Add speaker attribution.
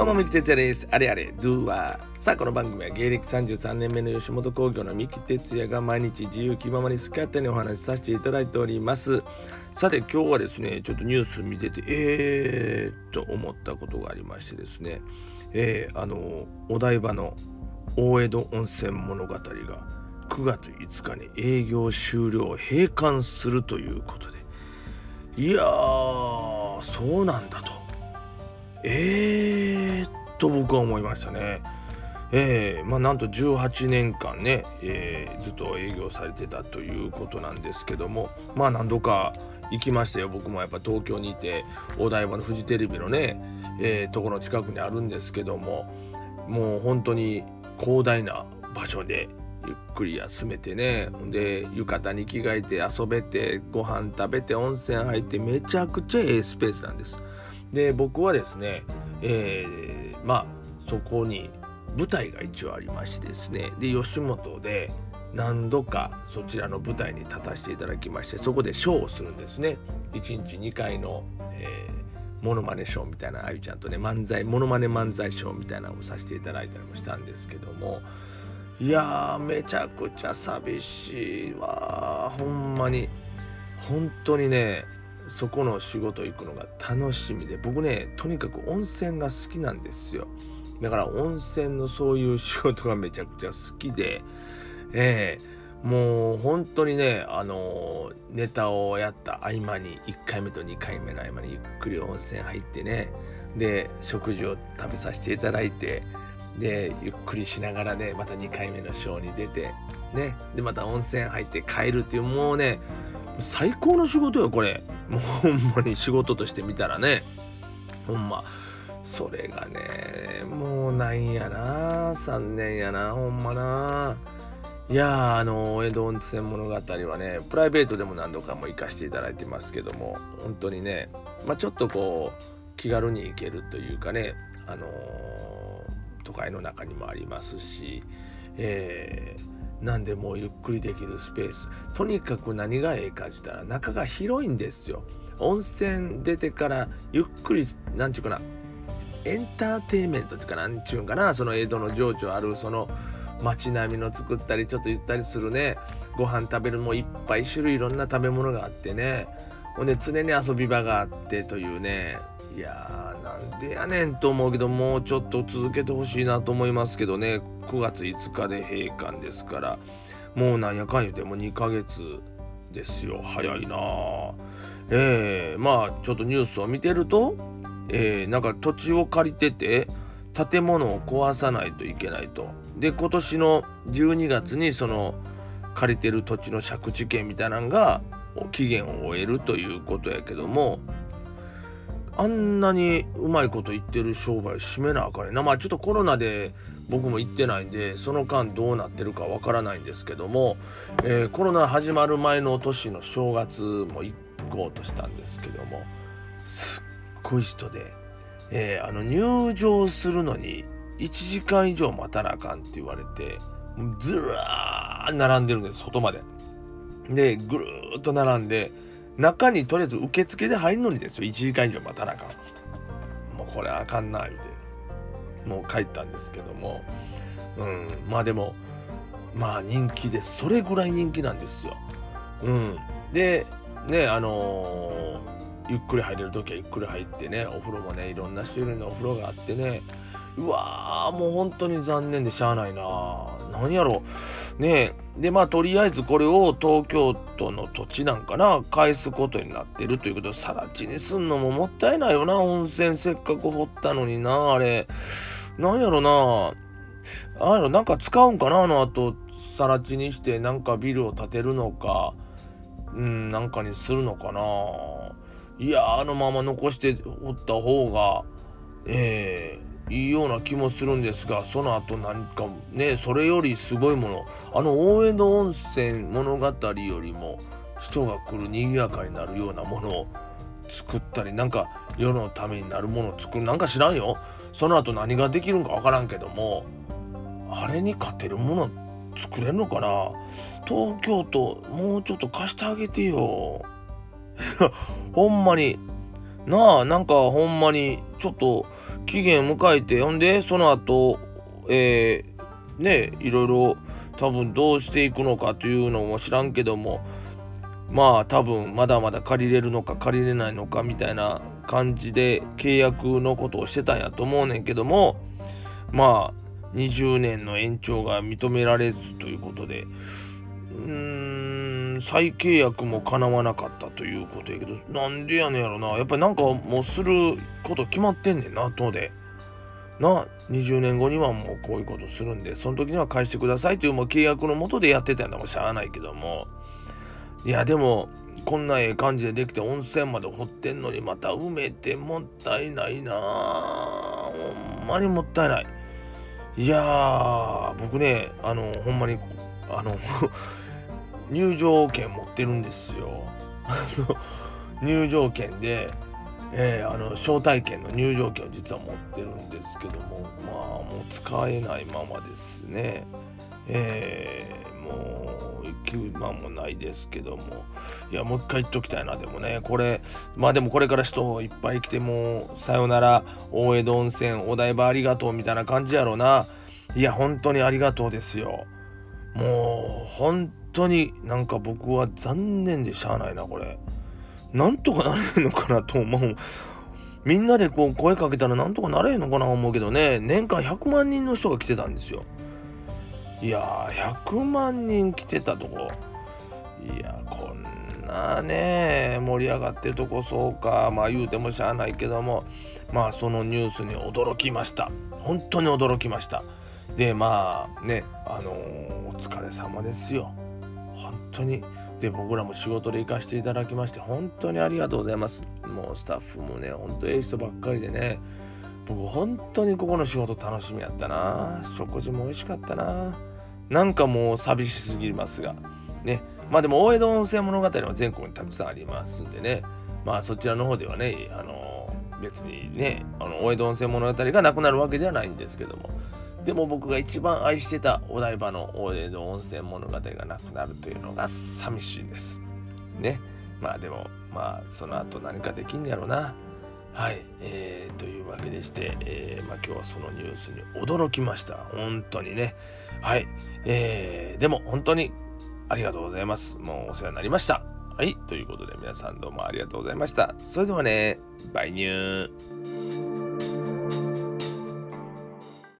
Speaker 1: どうも、三木哲也です。あれあれ、ドゥーワー。さあ、この番組は芸歴33年目の吉本興業の三木哲也が毎日自由気ままに好き勝手にお話しさせていただいております。さて、今日はですね、ちょっとニュース見てて、えーと思ったことがありましてですね、えー、あの、お台場の大江戸温泉物語が9月5日に営業終了閉館するということで、いやー、そうなんだと。えーっと僕は思いましたね。えー、まあなんと18年間ね、えーずっと営業されてたということなんですけどもまあ何度か行きましたよ僕もやっぱ東京にいてお台場のフジテレビのね、えーところの近くにあるんですけどももう本当に広大な場所でゆっくり休めてねで浴衣に着替えて遊べてご飯食べて温泉入ってめちゃくちゃええスペースなんです。で僕はですね、えーまあそこに舞台が一応ありましてですねで吉本で何度かそちらの舞台に立たせていただきましてそこでショーをするんですね。1日2回の、えー、モノマネショーみたいなあゆちゃんとね漫才モノマネ漫才ショーみたいなのをさせていただいたりもしたんですけどもいやーめちゃくちゃ寂しいわほんまに。本当にねそこの仕事行くのが楽しみで僕ねとにかく温泉が好きなんですよ。だから温泉のそういう仕事がめちゃくちゃ好きでええもう本当にねあのネタをやった合間に1回目と2回目の合間にゆっくり温泉入ってねで食事を食べさせていただいてでゆっくりしながらねまた2回目のショーに出てねでまた温泉入って帰るっていうもうね最高の仕事よこれ。もうほんまに仕事として見たらね。ほんま。それがねもうなんやな。3年やな。ほんまな。いやあの江戸温泉物語はねプライベートでも何度かも行かせていただいてますけども本当にねまあちょっとこう気軽に行けるというかねあのー都会の中にもありますし、えーなんでもうゆっくりできるスペース。とにかく何がええかって言ったら中が広いんですよ。温泉出てからゆっくりなんちゅうかな。エンターテインメントっていうかなんちゅうんかな。その江戸の情緒あるその街並みの作ったりちょっとゆったりするね。ご飯食べるもいっぱい種類いろんな食べ物があってね。ほんで常に遊び場があってというね。いやーなんでやねんと思うけどもうちょっと続けてほしいなと思いますけどね。9月5日で閉館ですから。もうなんやかん言うても2ヶ月ですよ。早いなあ。えー、まあちょっとニュースを見てると、えーなんか土地を借りてて建物を壊さないといけないと。で今年の12月にその借りてる土地の借地権みたいなのが期限を終えるということやけどもあんなにうまいこと言ってる商売閉めなあかんねなまあちょっとコロナで僕も行ってないんでその間どうなってるかわからないんですけども、えーコロナ始まる前の年の正月も行こうとしたんですけどもすっごい人で、えーあの入場するのに1時間以上待たなあかんって言われてずらー並んでるんです外まで。でぐるーっと並んで中にとりあえず受付で入るのにですよ。1時間以上待たなあかん。もうこれあかんな言うて。もう帰ったんですけども。うん。まあでもまあ人気ですそれぐらい人気なんですよ。うん。でねあのーゆっくり入れる時はゆっくり入ってねお風呂もねいろんな種類のお風呂があってね。うわーもう本当に残念でしゃあないな何やろ。ねえ。でまあとりあえずこれを東京都の土地なんかな。返すことになってるということで更地にすんのももったいないよな。温泉せっかく掘ったのになあれ。なんやろな。あれなんか使うんかなあの後更地にしてなんかビルを建てるのか。うんなんかにするのかな。いやあのまま残しておった方がええ。いいような気もするんですがその後何かねそれよりすごいもの。あの大江戸温泉物語よりも人が来る賑やかになるようなものを作ったりなんか世のためになるものを作るなんか知らんよ。その後何ができるんかわからんけどもあれに勝てるもの作れるのかな。東京都もうちょっと貸してあげてよ。ほんまに。なあなんかほんまにちょっと期限を迎えてほんでその後えー、ねいろいろ多分どうしていくのかというのも知らんけどもまあ多分まだまだ借りれるのか借りれないのかみたいな感じで契約のことをしてたんやと思うねんけどもまあ20年の延長が認められずということで。うーん再契約もかなわなかったということやけどなんでやねんやろな。やっぱりなんかもうすること決まってんねんなとで。な20年後にはもうこういうことするんでその時には返してくださいというもう契約のもとでやってたんだもしゃあないけども。いやでもこんなええ感じでできて温泉まで掘ってんのにまた埋めてもったいないな。ほんまにもったいない。いやー僕ねあのほんまにあの入場券持ってるんですよ。入場券でえー、あの招待券の入場券を実は持ってるんですけどもまあもう使えないままですね。えー、もう行く間もないですけども。いやもう一回行っときたいなでもね。これまあでもこれから人いっぱい来てもさよなら大江戸温泉お台場ありがとうみたいな感じやろうな。いや本当にありがとうですよ。もう本当になんか僕は残念でしゃあないなこれ。なんとかなれるのかなと思う。みんなでこう声かけたらなんとかなれへんのかな思うけどね、年間100万人の人が来てたんですよ。いやー、100万人来てたとこ。いやこんなね、盛り上がってるとこそうか、まあ言うてもしゃあないけども、まあそのニュースに驚きました。本当に驚きました。で、まあね、あのー、お疲れ様ですよ。本当に。で僕らも仕事で行かせていただきまして本当にありがとうございます。もうスタッフもね本当ええ人ばっかりでね。僕本当にここの仕事楽しみやったな。食事も美味しかったな。なんかもう寂しすぎますが。ね。まあでも大江戸温泉物語は全国にたくさんありますんでね。まあそちらの方ではねあの別にねあの大江戸温泉物語がなくなるわけではないんですけども。でも僕が一番愛してたお台場の大江戸温泉物語がなくなるというのが寂しいです。ね。まあでも、まあその後何かできんねやろな。はい。えー、というわけでして、えー、まあ今日はそのニュースに驚きました。本当にね。はい。えー、でも本当にありがとうございます。もうお世話になりました。はい。ということで皆さんどうもありがとうございました。それではね、バイニュー。